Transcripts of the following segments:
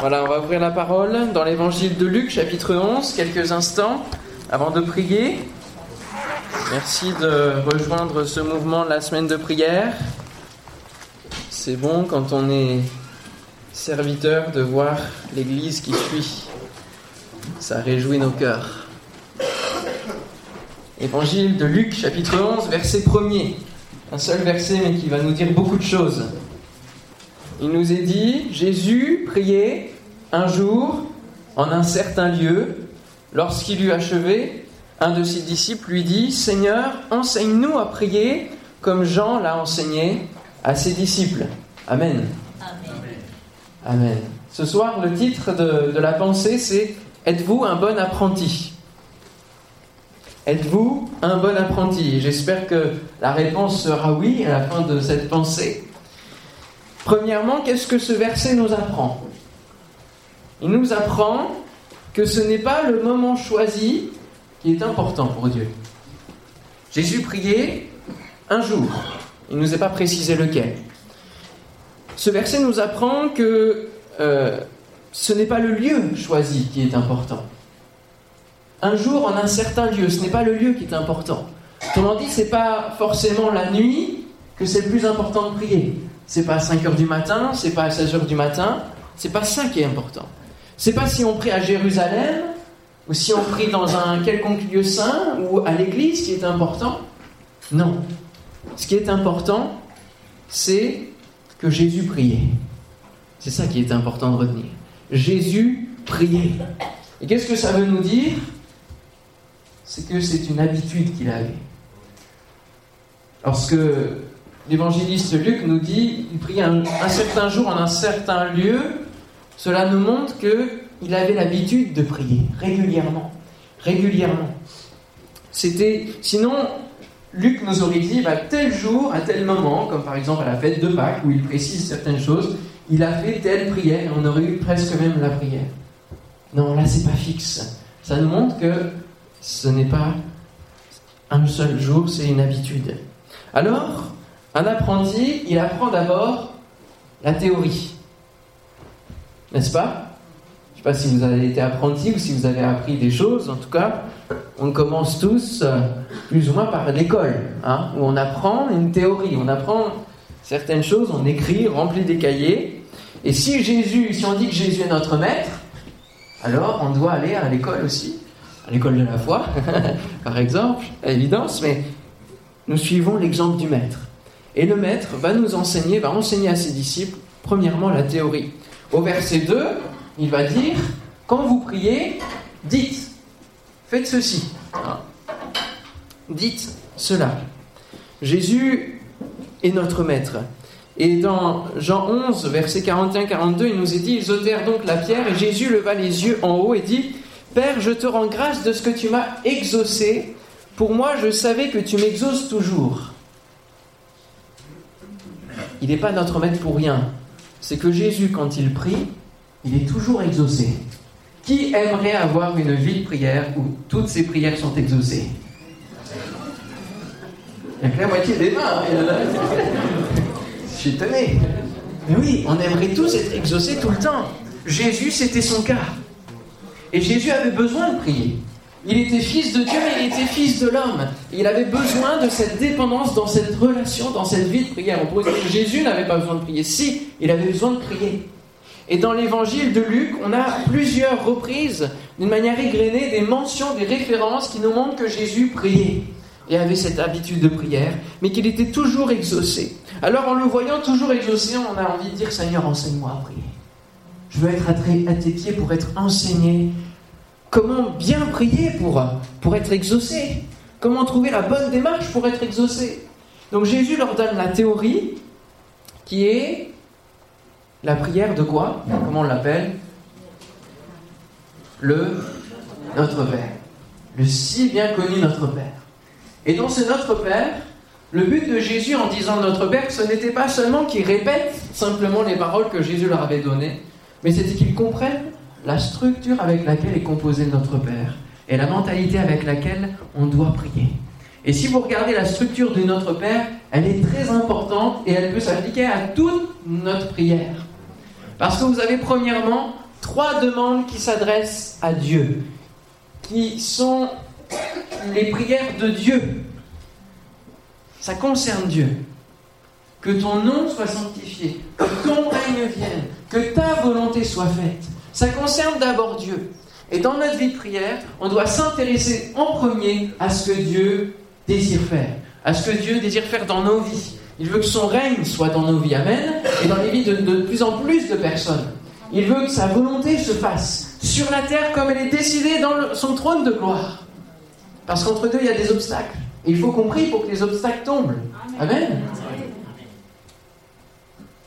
Voilà, on va ouvrir la parole dans l'évangile de Luc, chapitre 11, quelques instants avant de prier. Merci de rejoindre ce mouvement de la semaine de prière. C'est bon quand on est serviteur de voir l'Église qui suit. Ça réjouit nos cœurs. Évangile de Luc, chapitre 11, verset 1er. Un seul verset, mais qui va nous dire beaucoup de choses. Il nous est dit, Jésus priait un jour en un certain lieu. Lorsqu'il eut achevé, un de ses disciples lui dit, Seigneur, enseigne-nous à prier comme Jean l'a enseigné à ses disciples. Amen. Amen. Ce soir, le titre de, de la pensée, c'est Êtes-vous un bon apprenti? Êtes-vous un bon apprenti? J'espère que la réponse sera oui à la fin de cette pensée. Premièrement, qu'est-ce que ce verset nous apprend? Il nous apprend que ce n'est pas le moment choisi qui est important pour Dieu. Jésus priait un jour. Il ne nous a pas précisé lequel. Ce verset nous apprend que euh, ce n'est pas le lieu choisi qui est important. Un jour en un certain lieu, ce n'est pas le lieu qui est important. Autrement dit, ce n'est pas forcément la nuit que c'est le plus important de prier. C'est pas à 5 heures du matin, c'est pas à 16 heures du matin, c'est pas ça qui est important. C'est pas si on prie à Jérusalem, ou si on prie dans un quelconque lieu saint, ou à l'église qui est important. Non. Ce qui est important, c'est que Jésus priait. C'est ça qui est important de retenir. Jésus priait. Et qu'est-ce que ça veut nous dire? C'est que c'est une habitude qu'il avait. Lorsque l'évangéliste Luc nous dit il un, un, certain jour en un certain lieu. Cela nous montre qu'il avait l'habitude de prier régulièrement. Régulièrement. C'était. Sinon, Luc nous aurait dit bah, tel jour, à tel moment, comme par exemple à la fête de Pâques, où il précise certaines choses, il a fait telle prière, on aurait eu presque même la prière. Non, là, c'est pas fixe. Ça nous montre que ce n'est pas un seul jour, c'est une habitude. Alors, un apprenti, il apprend d'abord la théorie. N'est-ce pas? Je ne sais pas si vous avez été apprenti ou si vous avez appris des choses. En tout cas, on commence tous plus ou moins par l'école, hein, où on apprend une théorie. On apprend certaines choses, on écrit, remplit des cahiers. Et si Jésus, si on dit que Jésus est notre maître, alors on doit aller à l'école aussi, à l'école de la foi, par exemple, à évidence, mais nous suivons l'exemple du maître. Et le maître va nous enseigner, va enseigner à ses disciples, premièrement, la théorie. Au verset 2, il va dire, quand vous priez, dites, faites ceci. Dites cela. Jésus est notre maître. Et dans Jean 11, verset 41-42, il nous est dit, ils ôtèrent donc la pierre, et Jésus leva les yeux en haut et dit, Père, je te rends grâce de ce que tu m'as exaucé. Pour moi, je savais que tu m'exauces toujours. Il n'est pas notre maître pour rien. C'est que Jésus, quand il prie, il est toujours exaucé. Qui aimerait avoir une vie de prière où toutes ses prières sont exaucées? Il n'y a que la moitié des mains. Je suis étonné. Mais oui, on aimerait tous être exaucés tout le temps. Jésus, c'était son cas. Et Jésus avait besoin de prier. Il était fils de Dieu, mais il était fils de l'homme. Il avait besoin de cette dépendance dans cette relation, dans cette vie de prière. On pourrait dire que Jésus n'avait pas besoin de prier. Si, il avait besoin de prier. Et dans l'évangile de Luc, on a plusieurs reprises, d'une manière égrenée, des mentions, des références qui nous montrent que Jésus priait et avait cette habitude de prière, mais qu'il était toujours exaucé. Alors en le voyant toujours exaucé, on a envie de dire Seigneur, enseigne-moi à prier. Je veux être à tes pieds pour être enseigné. Comment bien prier pour, être exaucé? Comment trouver la bonne démarche pour être exaucé? Donc Jésus leur donne la théorie qui est la prière de quoi? Comment on l'appelle? Le Notre Père. Le si bien connu Notre Père. Et dans ce Notre Père, le but de Jésus en disant Notre Père, ce n'était pas seulement qu'il répète simplement les paroles que Jésus leur avait données, mais c'était qu'ils comprennent la structure avec laquelle est composé Notre Père et la mentalité avec laquelle on doit prier. Et si vous regardez la structure de Notre Père, elle est très importante et elle peut s'appliquer à toute notre prière. Parce que vous avez premièrement trois demandes qui s'adressent à Dieu, qui sont les prières de Dieu. Ça concerne Dieu. Que ton nom soit sanctifié, que ton règne vienne, que ta volonté soit faite. Ça concerne d'abord Dieu. Et dans notre vie de prière, on doit s'intéresser en premier à ce que Dieu désire faire, à ce que Dieu désire faire dans nos vies. Il veut que son règne soit dans nos vies, Amen, et dans les vies de, de plus en plus de personnes. Il veut que sa volonté se fasse sur la terre comme elle est décidée dans son trône de gloire. Parce qu'entre deux, il y a des obstacles. Et il faut qu'on prie pour que les obstacles tombent. Amen.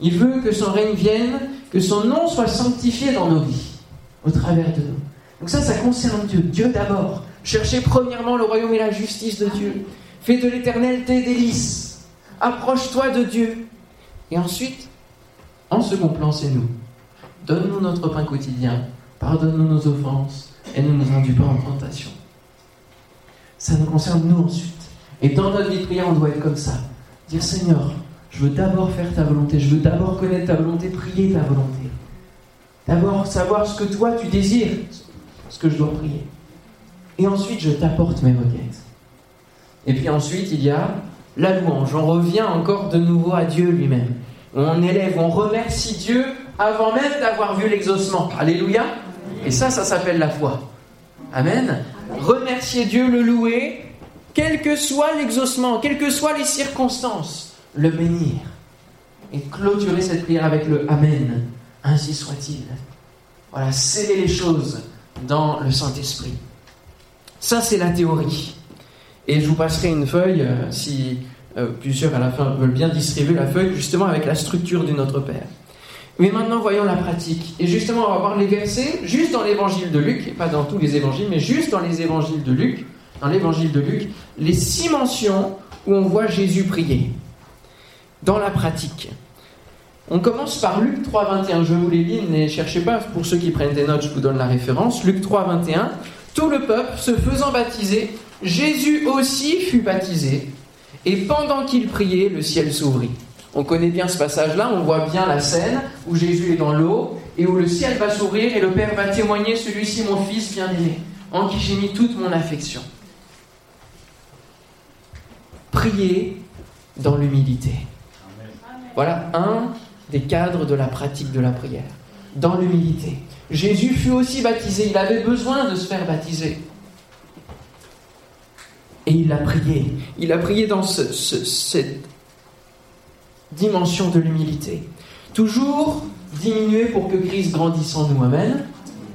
Il veut que son règne vienne, que son nom soit sanctifié dans nos vies, au travers de nous. Donc ça, ça concerne Dieu. Dieu d'abord. Cherchez premièrement le royaume et la justice de Dieu. Fais de l'éternel tes délices. Approche-toi de Dieu. Et ensuite, en second plan, c'est nous. Donne-nous notre pain quotidien. Pardonne-nous nos offenses. Et ne nous induis pas en tentation. Ça nous concerne nous ensuite. Et dans notre vie de prière, on doit être comme ça. Dire Seigneur, je veux d'abord faire ta volonté. Je veux d'abord connaître ta volonté, prier ta volonté. D'abord savoir ce que toi tu désires, ce que je dois prier. Et ensuite, je t'apporte mes requêtes. Et puis ensuite, il y a la louange. On revient encore de nouveau à Dieu lui-même. On élève, on remercie Dieu avant même d'avoir vu l'exaucement. Alléluia. Et ça, ça s'appelle la foi. Amen. Remercier Dieu, le louer, quel que soit l'exaucement, quelles que soient les circonstances, le bénir. Et clôturer cette prière avec le Amen. Ainsi soit-il. Voilà, sceller les choses dans le Saint-Esprit. Ça, c'est la théorie. Et je vous passerai une feuille, euh, si euh, plusieurs à la fin veulent bien distribuer la feuille, justement avec la structure du Notre Père. Mais maintenant, voyons la pratique. Et justement, on va voir les versets, juste dans l'évangile de Luc, pas dans tous les évangiles, mais juste dans les évangiles de Luc, dans l'évangile de Luc, les six mentions où on voit Jésus prier. Dans la pratique. On commence par Luc 3, 21. Je vous les lis, ne cherchez pas. Pour ceux qui prennent des notes, je vous donne la référence. Luc 3, 21. Tout le peuple se faisant baptiser, Jésus aussi fut baptisé. Et pendant qu'il priait, le ciel s'ouvrit. On connaît bien ce passage-là, on voit bien la scène où Jésus est dans l'eau et où le ciel va s'ouvrir et le Père va témoigner, celui-ci mon Fils bien-aimé, en qui j'ai mis toute mon affection. Priez dans l'humilité. Voilà un des cadres de la pratique de la prière. Dans l'humilité. Jésus fut aussi baptisé, il avait besoin de se faire baptiser. Et il a prié. Il a prié dans cette dimension de l'humilité. Toujours diminuer pour que Christ grandisse en nous. Amen.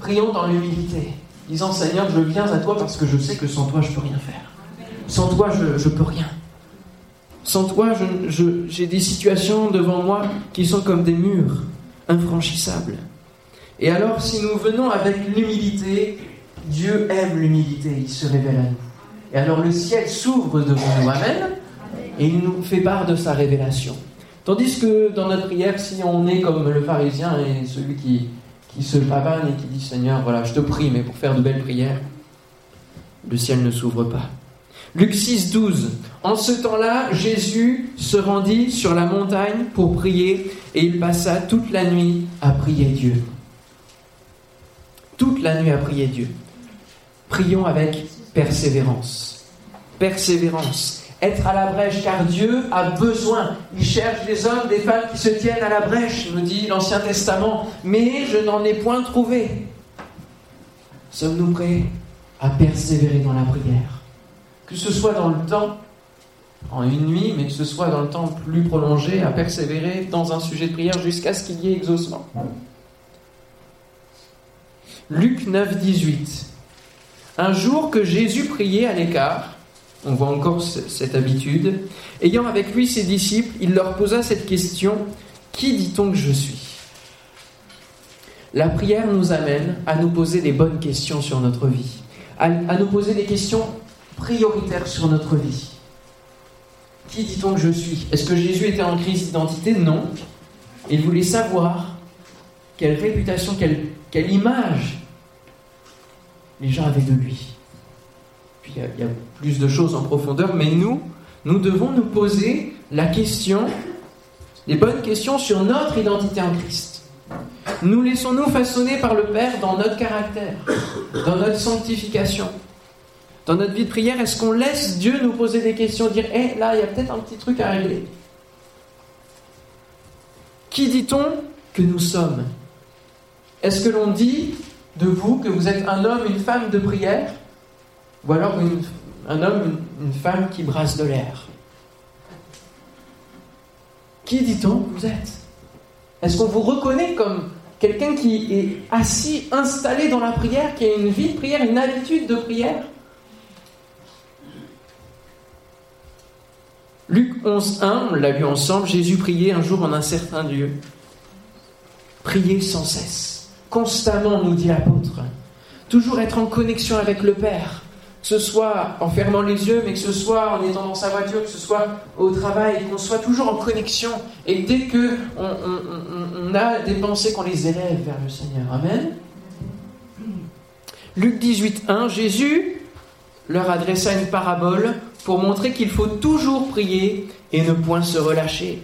Prions dans l'humilité, disant Seigneur, je viens à toi parce que je sais que sans toi, je peux rien faire. Sans toi, je ne peux rien. Sans toi, j'ai des situations devant moi qui sont comme des murs infranchissables. Et alors, si nous venons avec l'humilité, Dieu aime l'humilité, il se révèle à nous. Et alors le ciel s'ouvre devant nous, Amen, et il nous fait part de sa révélation. Tandis que dans notre prière, si on est comme le pharisien et celui qui, qui se pavane et qui dit Seigneur, voilà, je te prie, mais pour faire de belles prières, le ciel ne s'ouvre pas. Luc 6, 12. En ce temps-là, Jésus se rendit sur la montagne pour prier et il passa toute la nuit à prier Dieu. Toute la nuit à prier Dieu. Prions avec persévérance. Persévérance être à la brèche, car Dieu a besoin. Il cherche des hommes, des femmes qui se tiennent à la brèche, nous dit l'Ancien Testament, mais je n'en ai point trouvé. Sommes-nous prêts à persévérer dans la prière? Que ce soit dans le temps, en une nuit, mais que ce soit dans le temps plus prolongé, à persévérer dans un sujet de prière jusqu'à ce qu'il y ait exaucement. Luc 9, 18. Un jour que Jésus priait à l'écart, on voit encore cette habitude. Ayant avec lui ses disciples, il leur posa cette question Qui dit-on que je suis? La prière nous amène à nous poser des bonnes questions sur notre vie, à, nous poser des questions prioritaires sur notre vie. Qui dit-on que je suis? Est-ce que Jésus était en crise d'identité? Non. Il voulait savoir quelle réputation, quelle, image les gens avaient de lui il y, a, plus de choses en profondeur, mais nous, nous devons nous poser la question, les bonnes questions sur notre identité en Christ. Nous laissons-nous façonner par le Père dans notre caractère, dans notre sanctification Dans notre vie de prière, est-ce qu'on laisse Dieu nous poser des questions, dire Hé, là, il y a peut-être un petit truc à régler. Qui dit-on que nous sommes? Est-ce que l'on dit de vous que vous êtes un homme, une femme de prière? Ou alors un homme, une femme qui brasse de l'air? Qui dit-on que vous êtes? Est-ce qu'on vous reconnaît comme quelqu'un qui est assis, installé dans la prière, qui a une vie de prière, une habitude de prière? Luc 11, 1, on l'a lu ensemble, Jésus priait un jour en un certain lieu. Priez sans cesse, constamment, nous dit l'apôtre. Toujours être en connexion avec le Père, que ce soit en fermant les yeux, mais que ce soit en étant dans sa voiture, que ce soit au travail, qu'on soit toujours en connexion. Et dès que on, a des pensées, qu'on les élève vers le Seigneur. Amen. Luc 18, 1, Jésus leur adressa une parabole pour montrer qu'il faut toujours prier et ne point se relâcher.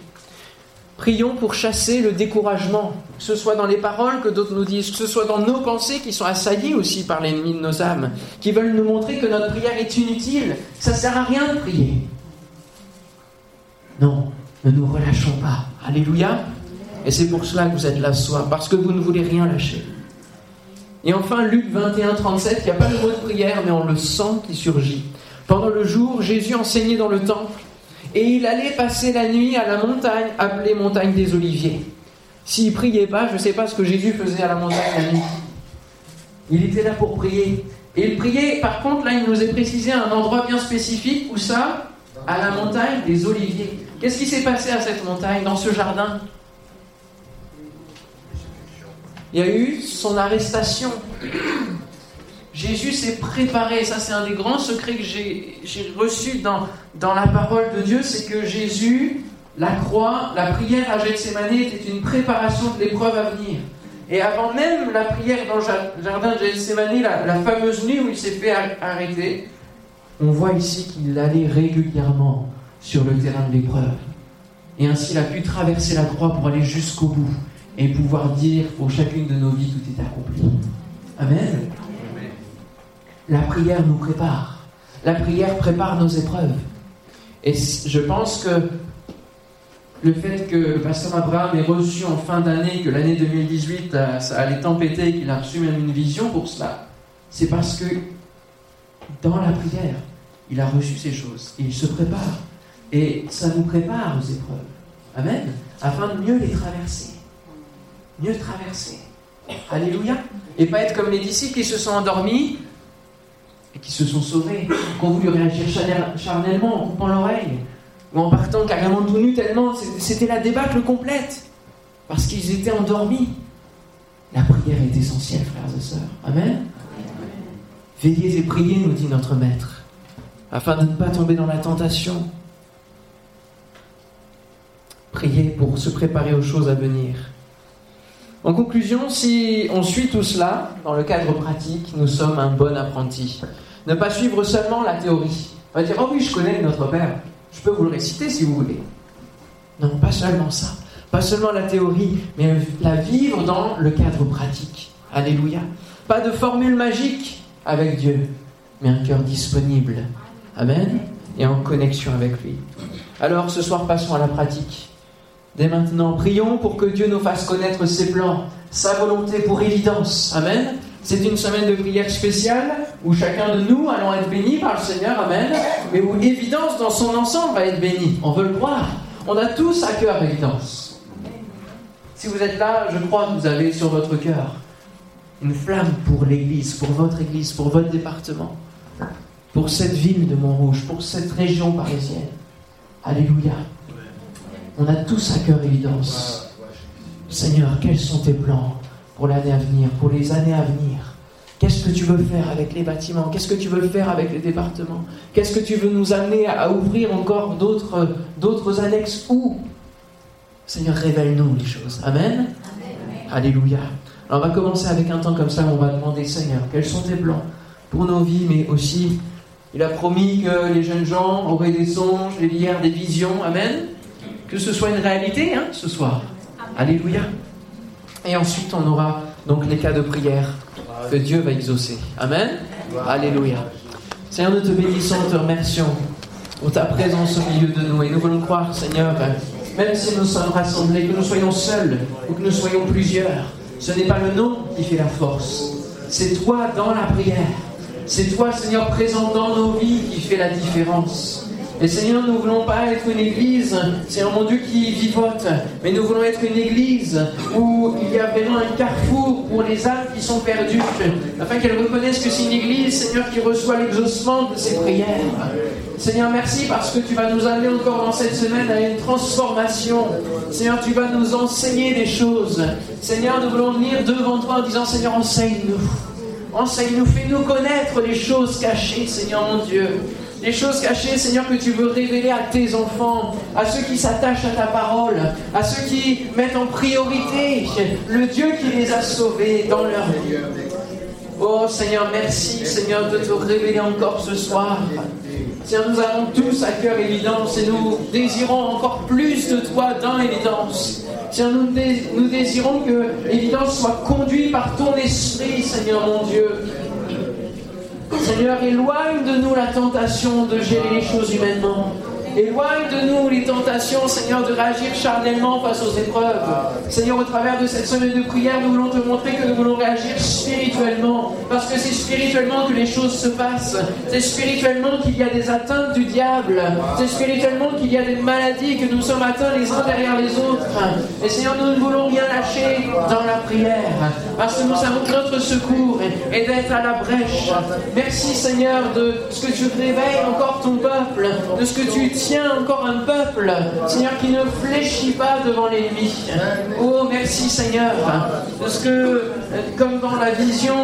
Prions pour chasser le découragement, que ce soit dans les paroles que d'autres nous disent, que ce soit dans nos pensées qui sont assaillies aussi par l'ennemi de nos âmes, qui veulent nous montrer que notre prière est inutile, ça ne sert à rien de prier. Non, ne nous relâchons pas. Alléluia. Et c'est pour cela que vous êtes là ce soir, parce que vous ne voulez rien lâcher. Et enfin, Luc 21, 37, il n'y a pas de mot de prière, mais on le sent qui surgit. Pendant le jour, Jésus enseignait dans le temple et il allait passer la nuit à la montagne appelée montagne des Oliviers. S'il priait pas, je ne sais pas ce que Jésus faisait à la montagne la nuit. Il était là pour prier. Et il priait, par contre, là, il nous est précisé un endroit bien spécifique. Où ça? À la montagne des Oliviers. Qu'est-ce qui s'est passé à cette montagne, dans ce jardin? Il y a eu son arrestation. Jésus s'est préparé. Ça, c'est un des grands secrets que j'ai dans, dans la parole de Dieu. C'est que Jésus, la croix, la prière à Gethsemane était une préparation de l'épreuve à venir. Et avant même la prière dans le jardin de Gethsemane, la, la fameuse nuit où il s'est fait arrêter, on voit ici qu'il allait régulièrement sur le terrain de l'épreuve. Et ainsi, il a pu traverser la croix pour aller jusqu'au bout et pouvoir dire pour chacune de nos vies tout est accompli. Amen. La prière nous prépare. La prière prépare nos épreuves. Et je pense que le fait que le pasteur Abraham ait reçu en fin d'année, que l'année 2018, euh, ça allait tempêter, qu'il a reçu même une vision pour cela, c'est parce que dans la prière, il a reçu ces choses. Et il se prépare. Et ça nous prépare aux épreuves. Amen. Afin de mieux les traverser. Mieux traverser. Alléluia. Et pas être comme les disciples qui se sont endormis qui se sont sauvés, qui ont voulu réagir charnellement en coupant l'oreille, ou en partant carrément tout nu tellement c'était la débâcle complète, parce qu'ils étaient endormis. La prière est essentielle, frères et sœurs. Amen. Veillez et priez, nous dit notre Maître, afin de ne pas tomber dans la tentation. Priez pour se préparer aux choses à venir. En conclusion, si on suit tout cela dans le cadre pratique, nous sommes un bon apprenti. Ne pas suivre seulement la théorie. On va dire, oh oui, je connais notre Père. Je peux vous le réciter si vous voulez. Non, pas seulement ça. Pas seulement la théorie, mais la vivre dans le cadre pratique. Alléluia. Pas de formule magique avec Dieu, mais un cœur disponible. Amen. Et en connexion avec lui. Alors ce soir, passons à la pratique. Dès maintenant, prions pour que Dieu nous fasse connaître ses plans, sa volonté pour évidence. Amen. C'est une semaine de prière spéciale où chacun de nous allons être bénis par le Seigneur, Amen, mais où évidence dans son ensemble va être bénie. On veut le croire. On a tous à cœur évidence. Si vous êtes là, je crois que vous avez sur votre cœur une flamme pour l'Église, pour votre Église, pour votre département, pour cette ville de Montrouge, pour cette région parisienne. Alléluia. On a tous à cœur évidence. Seigneur, quels sont tes plans pour l'année à venir, pour les années à venir? Qu'est-ce que tu veux faire avec les bâtiments? Qu'est-ce que tu veux faire avec les départements? Qu'est-ce que tu veux nous amener à ouvrir encore d'autres, d'autres annexes Où? Seigneur, révèle-nous les choses. Amen. Alléluia. Alors on va commencer avec un temps comme ça où on va demander, Seigneur, quels sont tes plans pour nos vies, mais aussi, il a promis que les jeunes gens auraient des songes, des lières, des visions. Amen. Que ce soit une réalité hein, ce soir. Alléluia. Et ensuite, on aura donc les cas de prière que Dieu va exaucer. Amen. Alléluia. Seigneur, nous te bénissons, nous te remercions pour ta présence au milieu de nous. Et nous voulons croire, Seigneur, même si nous sommes rassemblés, que nous soyons seuls ou que nous soyons plusieurs, ce n'est pas le nom qui fait la force. C'est toi dans la prière. C'est toi, Seigneur, présent dans nos vies qui fait la différence. Et Seigneur, nous ne voulons pas être une église, Seigneur mon Dieu, qui vivote, mais nous voulons être une église où il y a vraiment un carrefour pour les âmes qui sont perdues, afin qu'elles reconnaissent que c'est une église, Seigneur, qui reçoit l'exaucement de ses prières. Seigneur, merci parce que tu vas nous amener encore dans cette semaine à une transformation. Seigneur, tu vas nous enseigner des choses. Seigneur, nous voulons venir devant toi en disant, Seigneur, enseigne-nous. Enseigne-nous, fais-nous connaître les choses cachées, Seigneur mon Dieu les choses cachées, Seigneur, que tu veux révéler à tes enfants, à ceux qui s'attachent à ta parole, à ceux qui mettent en priorité le Dieu qui les a sauvés dans leur vie. Oh Seigneur, merci Seigneur de te révéler encore ce soir. Seigneur, nous avons tous à cœur l'évidence et nous désirons encore plus de toi dans l'évidence. Seigneur, nous, nous désirons que l'évidence soit conduite par ton esprit, Seigneur mon Dieu. Seigneur, éloigne de nous la tentation de gérer les choses humainement. Éloigne de nous les tentations, Seigneur, de réagir charnellement face aux épreuves. Seigneur, au travers de cette semaine de prière, nous voulons te montrer que nous voulons réagir spirituellement. Parce que c'est spirituellement que les choses se passent. C'est spirituellement qu'il y a des atteintes du diable. C'est spirituellement qu'il y a des maladies, que nous sommes atteints les uns derrière les autres. Et Seigneur, nous ne voulons rien lâcher dans la prière. Parce que nous savons que notre secours est d'être à la brèche. Merci, Seigneur, de ce que tu réveilles encore ton peuple, de ce que tu tiens encore un peuple, Seigneur, qui ne fléchit pas devant l'ennemi. Oh, merci Seigneur, parce que, comme dans la vision,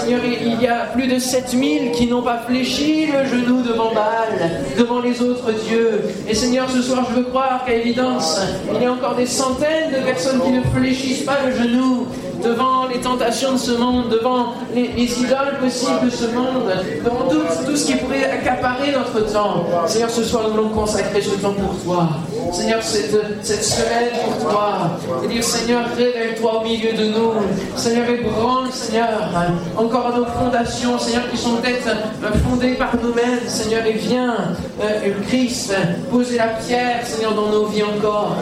Seigneur, il y a plus de 7000 qui n'ont pas fléchi le genou devant Baal, devant les autres dieux. Et Seigneur, ce soir, je veux croire qu'à évidence, il y a encore des centaines de personnes qui ne fléchissent pas le genou devant les tentations de ce monde, devant les, idoles possibles de ce monde, devant tout, ce qui pourrait accaparer notre temps. Seigneur, ce soir, nous voulons consacrer ce temps pour toi. Seigneur, cette, cette semaine pour toi. Seigneur, révèle-toi au milieu de nous. Seigneur, ébranle, Seigneur, encore nos fondations, Seigneur, qui sont peut-être fondées par nous-mêmes. Seigneur, et viens, euh, Christ, poser la pierre, Seigneur, dans nos vies encore.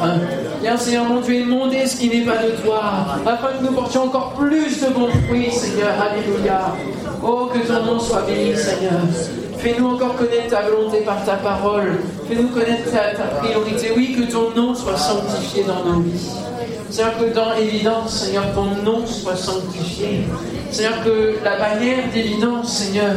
Viens, Seigneur, mon Dieu, émonder ce qui n'est pas de toi, afin que nous portions encore plus de bons fruits, Seigneur. Alléluia. Oh, que ton nom soit béni, Seigneur. Fais-nous encore connaître ta volonté par ta parole. Fais-nous connaître ta, priorité. Oui, que ton nom soit sanctifié dans nos vies. Seigneur, que dans évidence, Seigneur, ton nom soit sanctifié. Seigneur, que la bannière d'évidence, Seigneur,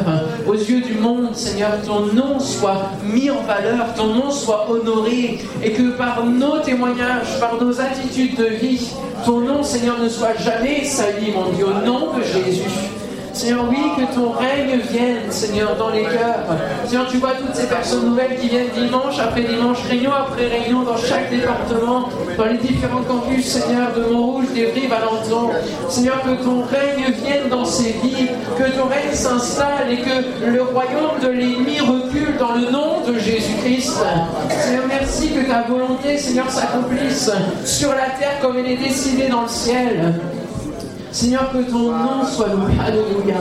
aux yeux du monde, Seigneur, ton nom soit mis en valeur, ton nom soit honoré, et que par nos témoignages, par nos attitudes de vie, ton nom, Seigneur, ne soit jamais sali, mon Dieu, au nom de Jésus. Seigneur, oui, que ton règne vienne, Seigneur, dans les cœurs. Seigneur, tu vois toutes ces personnes nouvelles qui viennent dimanche après dimanche, réunion après réunion, dans chaque département, dans les différents campus, Seigneur, de Montrouge, des à Valentin. Seigneur, que ton règne vienne dans ces vies, que ton règne s'installe et que le royaume de l'ennemi recule dans le nom de Jésus-Christ. Seigneur, merci que ta volonté, Seigneur, s'accomplisse sur la terre comme elle est décidée dans le ciel. Seigneur, que ton nom soit loué. Alléluia.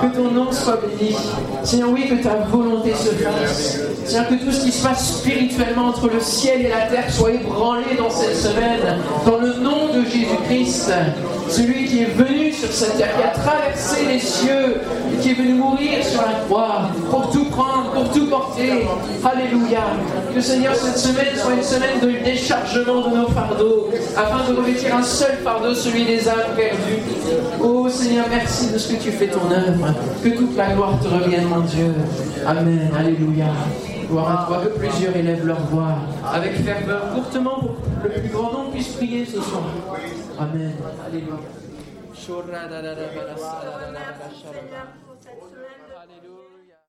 Que ton nom soit béni. Seigneur, oui, que ta volonté se fasse. Seigneur, que tout ce qui se passe spirituellement entre le ciel et la terre soit ébranlé dans cette semaine. Dans le nom de Jésus-Christ celui qui est venu sur cette terre, qui a traversé les cieux, et qui est venu mourir sur la croix, pour tout prendre, pour tout porter. Alléluia. Que Seigneur, cette semaine soit une semaine de déchargement de nos fardeaux, afin de revêtir un seul fardeau, celui des âmes perdues. Oh Seigneur, merci de ce que tu fais ton œuvre. Que toute la gloire te revienne, mon Dieu. Amen. Alléluia. Gloire à toi, que plusieurs élèvent leur voix avec ferveur, courtement, pour que le plus grand nombre puisse prier ce soir. Amen. Alléluia. Alléluia.